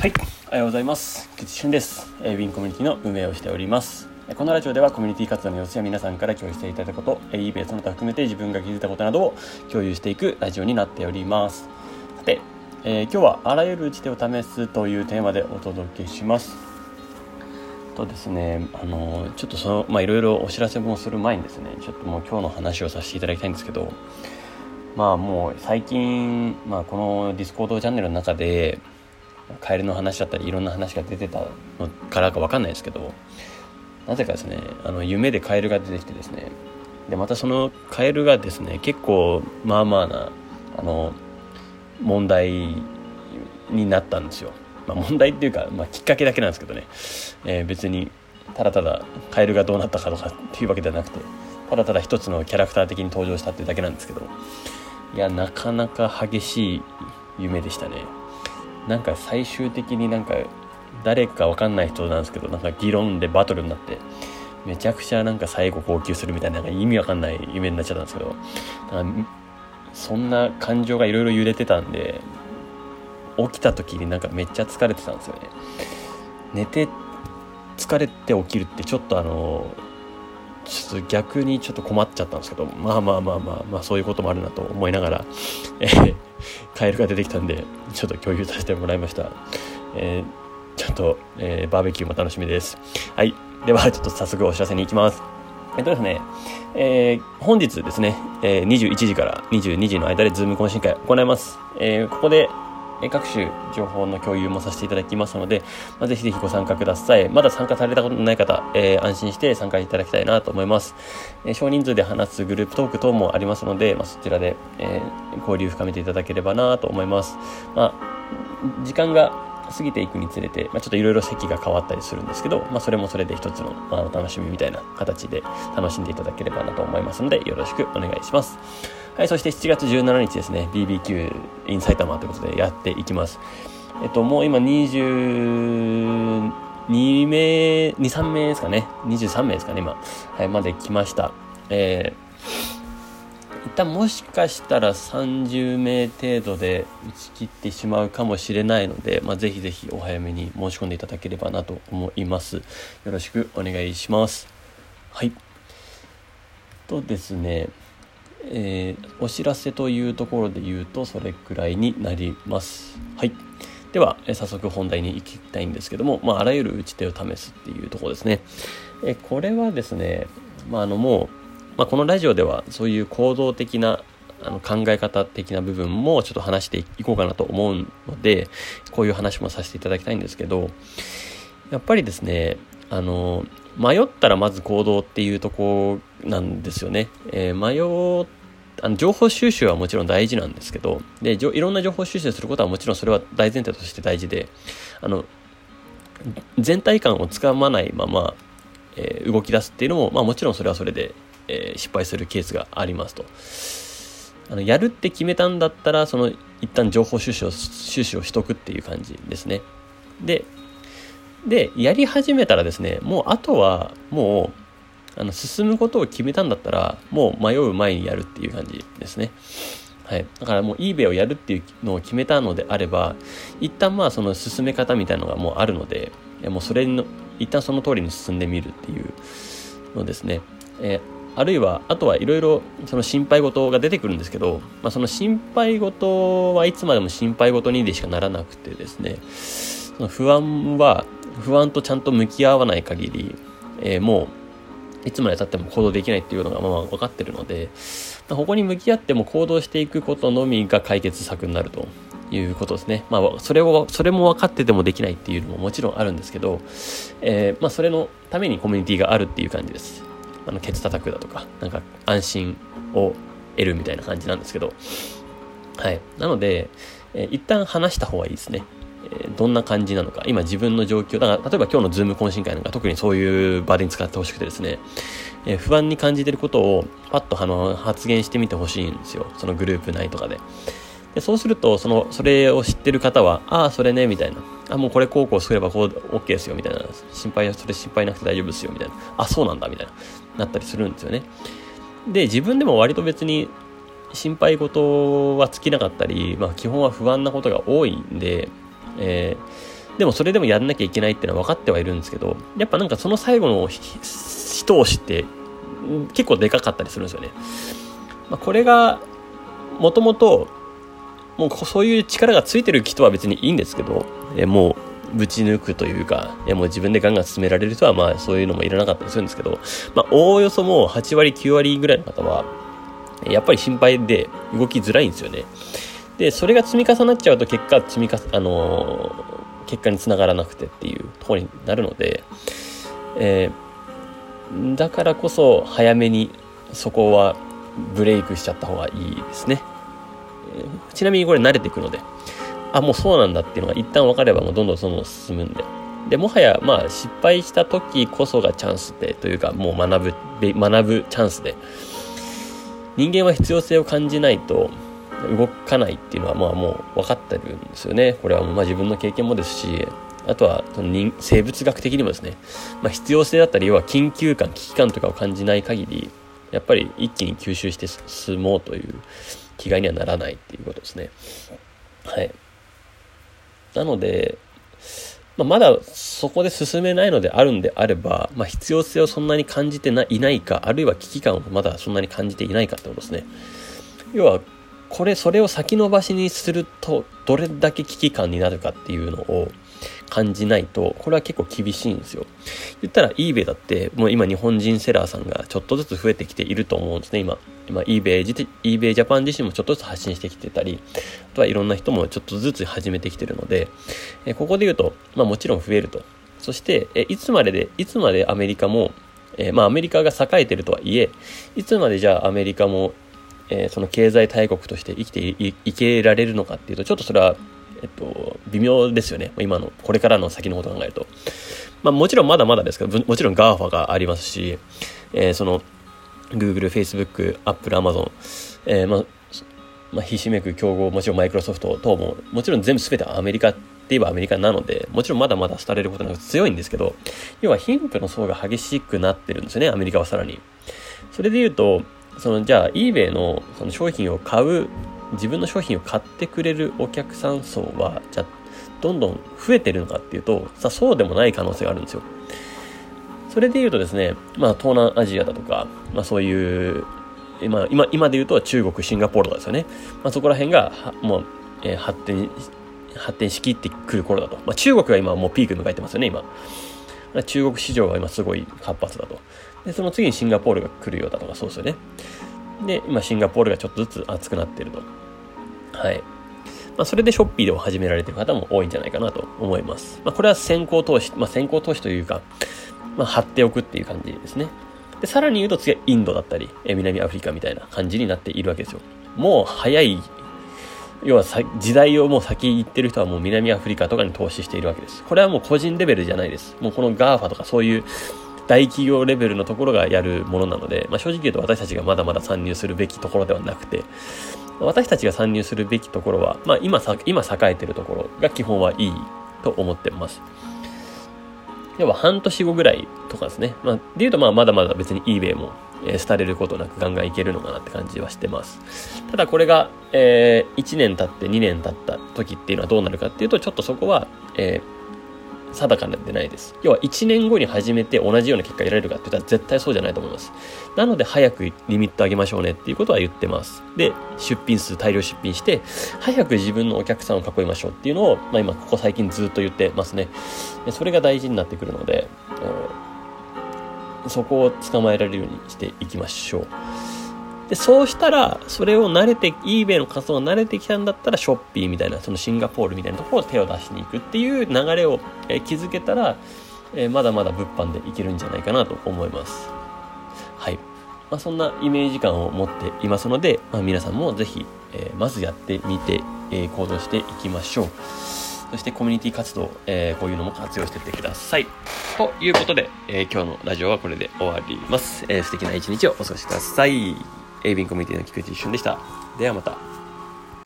はい、おはようございます。菊池俊です。ウィンコミュニティの運営をしております。このラジオではコミュニティ活動の様子や皆さんから共有していただいたこと、えーいいベースその他含めて自分が気づいたことなどを共有していくラジオになっております。さて、えー今日はあらゆる打ち手を試すというテーマでお届けします。とですね、あのちょっとそのまあいろいろお知らせもする前にですね、ちょっともう今日の話をさせていただきたいんですけど、まあもう最近、まあ、この Discord チャンネルの中でカエルの話だったりいろんな話が出てたのからか分かんないですけどなぜかですねあの夢でカエルが出てきてですねでまたそのカエルがですね結構まあまあなあの問題になったんですよ、まあ、問題っていうか、まあ、きっかけだけなんですけどね、えー別にただただカエルがどうなったかとかっていうわけではなくてただただ一つのキャラクター的に登場したっていうだけなんですけどいやなかなか激しい夢でしたね。なんか最終的になんか誰かわかんない人なんですけどなんか議論でバトルになってめちゃくちゃなんか最後号泣するみたいななんか意味わかんない夢になっちゃったんですけどそんな感情がいろいろ揺れてたんで起きた時になんかめっちゃ疲れてたんですよね。寝て疲れて起きるってちょっとあのちょっと逆にちょっと困っちゃったんですけどまあまあまあまあまあそういうこともあるなと思いながら、えーカエルが出てきたんでちょっと共有させてもらいました、えーちょっと、えーバーベキューも楽しみです。はい。ではちょっと早速お知らせに行きます。えっとですね、えー本日ですね、えー21時から22時の間でズーム懇親会行います、えーここで各種情報の共有もさせていただきますので、まあ、ぜひぜひご参加ください。まだ参加されたことのない方、えー安心して参加いただきたいなと思います。えー少人数で話すグループトーク等もありますので、まあ、そちらで、えー交流深めていただければなと思います。まあ、時間が過ぎていくにつれて、まあ、ちょっといろいろ席が変わったりするんですけど、まあ、それもそれで一つの、まあ、お楽しみみたいな形で楽しんでいただければなと思いますので、よろしくお願いします。はい、そして7月17日ですね、BBQ in 埼玉ということでやっていきます。えっと、もう今22名、2、3名ですかね。23名ですかね、今。はい、まで来ました。えー一旦もしかしたら30名程度で打ち切ってしまうかもしれないので、まあ、ぜひぜひお早めに申し込んでいただければなと思います。よろしくお願いします。はい。とですね、えーお知らせというところで言うとそれくらいになります。はい。では、えー早速本題に行きたいんですけども、まあ、あらゆる打ち手を試すっていうところですね。えーこれはですね、まあ、あのもう、まあ、このラジオではそういう行動的なあの考え方的な部分もちょっと話していこうかなと思うので、こういう話もさせていただきたいんですけど、やっぱりですね、あの、迷ったらまず行動っていうとこなんですよね。えー迷あの情報収集はもちろん大事なんですけどでいろんな情報収集することはもちろんそれは大前提として大事であの全体感をつかまないまま、えー動き出すっていうのも、まあ、もちろんそれはそれで、えー失敗するケースがありますとあのやるって決めたんだったらその一旦情報収集を収集をしとくっていう感じですねででやり始めたらですねもうあとはもうあの進むことを決めたんだったらもう迷う前にやるっていう感じですね。はい、だからもう eBay をやるっていうのを決めたのであれば一旦まあその進め方みたいなのがもうあるのでもうそれの一旦その通りに進んでみるっていうのですね、えーあるいはあとはいろいろその心配事が出てくるんですけど、まあ、その心配事はいつまでも心配事にでしかならなくてですね。その不安は不安とちゃんと向き合わない限り、えーもういつまでたっても行動できないっていうのがまあまあ分かってるので、まあここに向き合っても行動していくことのみが解決策になるということですね。まあ、それを、それも分かっててもできないっていうのももちろんあるんですけど、えーまあ、それのためにコミュニティがあるっていう感じです。あの、ケツ叩くだとか、なんか安心を得るみたいな感じなんですけど、はい。なので、えー一旦話した方がいいですね。ーどんな感じなのか、今自分の状況、だから例えば今日のズーム懇親会なんか特にそういう場で使ってほしくてですね、えー不安に感じてることをパッとあの発言してみてほしいんですよ。そのグループ内とかで。でそうすると、その、それを知ってる方は、ああ、それね、みたいな。あ、もうこれこうこうすればこう、OK ですよ、みたいな。心配、それ心配なくて大丈夫ですよ、みたいな。あ、そうなんだ、みたいな。なったりするんですよね。で、自分でも割と別に心配事は尽きなかったり、まあ基本は不安なことが多いんで、えーでもそれでもやんなきゃいけないっていうのは分かってはいるんですけど、やっぱなんかその最後の一押しって結構でかかったりするんですよね。まあ、これが、もともと、もうそういう力がついてる人は別にいいんですけど、えもうぶち抜くというか、えもう自分でガンガン進められる人はまあそういうのもいらなかったりするんですけど、まあおおよそもう8割9割ぐらいの方は、やっぱり心配で動きづらいんですよね。で、それが積み重なっちゃうと結果、積みかあのー、結果につながらなくてっていうところになるので、えー、だからこそ早めにそこはブレイクしちゃった方がいいですね。えー、ちなみにこれ慣れていくので、あ、もうそうなんだっていうのが一旦分かればもうどんどんその進むんで。で、もはや、まあ、失敗した時こそがチャンスで、というか、もう学ぶ、学ぶチャンスで、人間は必要性を感じないと動かないっていうのはまあもう分かってるんですよね。これはまあ自分の経験もですし、あとはその人生物学的にもですね、まあ、必要性だったり要は緊急感危機感とかを感じない限りやっぱり一気に吸収して進もうという気概にはならないっていうことですね。はい。なので、まあ、まだそこで進めないのであるんであれば、まあ、必要性をそんなに感じていないか、あるいは危機感をまだそんなに感じていないかってことですね。要は、これ、それを先延ばしにすると、どれだけ危機感になるかっていうのを、感じないと、これは結構厳しいんですよ。言ったら eBay だって、もう今日本人セラーさんがちょっとずつ増えてきていると思うんですね、今。今 eBay, eBay Japan 自身もちょっとずつ発信してきてたり、あとはいろんな人もちょっとずつ始めてきてるので、えここで言うと、まあもちろん増えると。そして、えいつまでで、いつまでアメリカも、えまあアメリカが栄えてるとはいえ、いつまでじゃあアメリカも、えその経済大国として生きていけられるのかっていうと、ちょっとそれはえっと、微妙ですよね。今の、これからの先のことを考えると。まあもちろんまだまだですけど、もちろん GAFA がありますし、えー、その、Google、Facebook、Apple、Amazon、えー、まあ、まあ、ひしめく競合、もちろんマイクロソフト等も、もちろん全部全てアメリカって言えばアメリカなので、もちろんまだまだ廃れることなく強いんですけど、要は貧富の層が激しくなってるんですよね、アメリカはさらに。それで言うと、そのじゃあ eBay のその商品を買う自分の商品を買ってくれるお客さん層は、じゃどんどん増えてるのかっていうと、さ、そうでもない可能性があるんですよ。それで言うとですね、まあ、東南アジアだとか、まあ、そういう、ま、今、今で言うと中国、シンガポールとかですよね。まあ、そこら辺が、もう、えー、発展、発展しきってくる頃だと。まあ、中国が今もうピーク迎えてますよね、今。中国市場が今すごい活発だと。で、その次にシンガポールが来るようだとか、そうですよね。で、今シンガポールがちょっとずつ熱くなってると。はい。まあ、それでショッピーでも始められてる方も多いんじゃないかなと思います。まあ、これは先行投資、まあ、先行投資というか、まあ、貼っておくっていう感じですね。で、さらに言うと次はインドだったり、え南アフリカみたいな感じになっているわけですよ。もう早い、要は時代をもう先行ってる人はもう南アフリカとかに投資しているわけです。これはもう個人レベルじゃないです。もうこの GAFA とかそういう大企業レベルのところがやるものなので、まあ、正直言うと私たちがまだまだ参入するべきところではなくて、私たちが参入するべきところは、まあ、今さ、今栄えてるところが基本はいいと思ってます。要は半年後ぐらいとかですね。まあ、で言うとまあまだまだ別に eBay も、えー、廃れることなくガンガンいけるのかなって感じはしてます。ただこれが、えー、1年経って2年経った時っていうのはどうなるかっていうと、ちょっとそこは、えー定かでないです。要は1年後に始めて同じような結果得られるかって言ったら絶対そうじゃないと思います。なので早くリミット上げましょうねっていうことは言ってます。で、出品数大量出品して、早く自分のお客さんを囲いましょうっていうのを、まあ今ここ最近ずっと言ってますね。それが大事になってくるので、そこを捕まえられるようにしていきましょう。で、そうしたら、それを慣れて、eBay の活動が慣れてきたんだったら、ショッピーみたいな、そのシンガポールみたいなところを手を出しに行くっていう流れを、えー、築けたら、えー、まだまだ物販でいけるんじゃないかなと思います。はい。まあ、そんなイメージ感を持っていますので、まあ、皆さんもぜひ、えー、まずやってみて、え行動していきましょう。そしてコミュニティ活動、えこういうのも活用していってください。ということで、え今日のラジオはこれで終わります。え素敵な一日をお過ごしください。エイビンコミュニティの菊池一瞬でした。ではまた。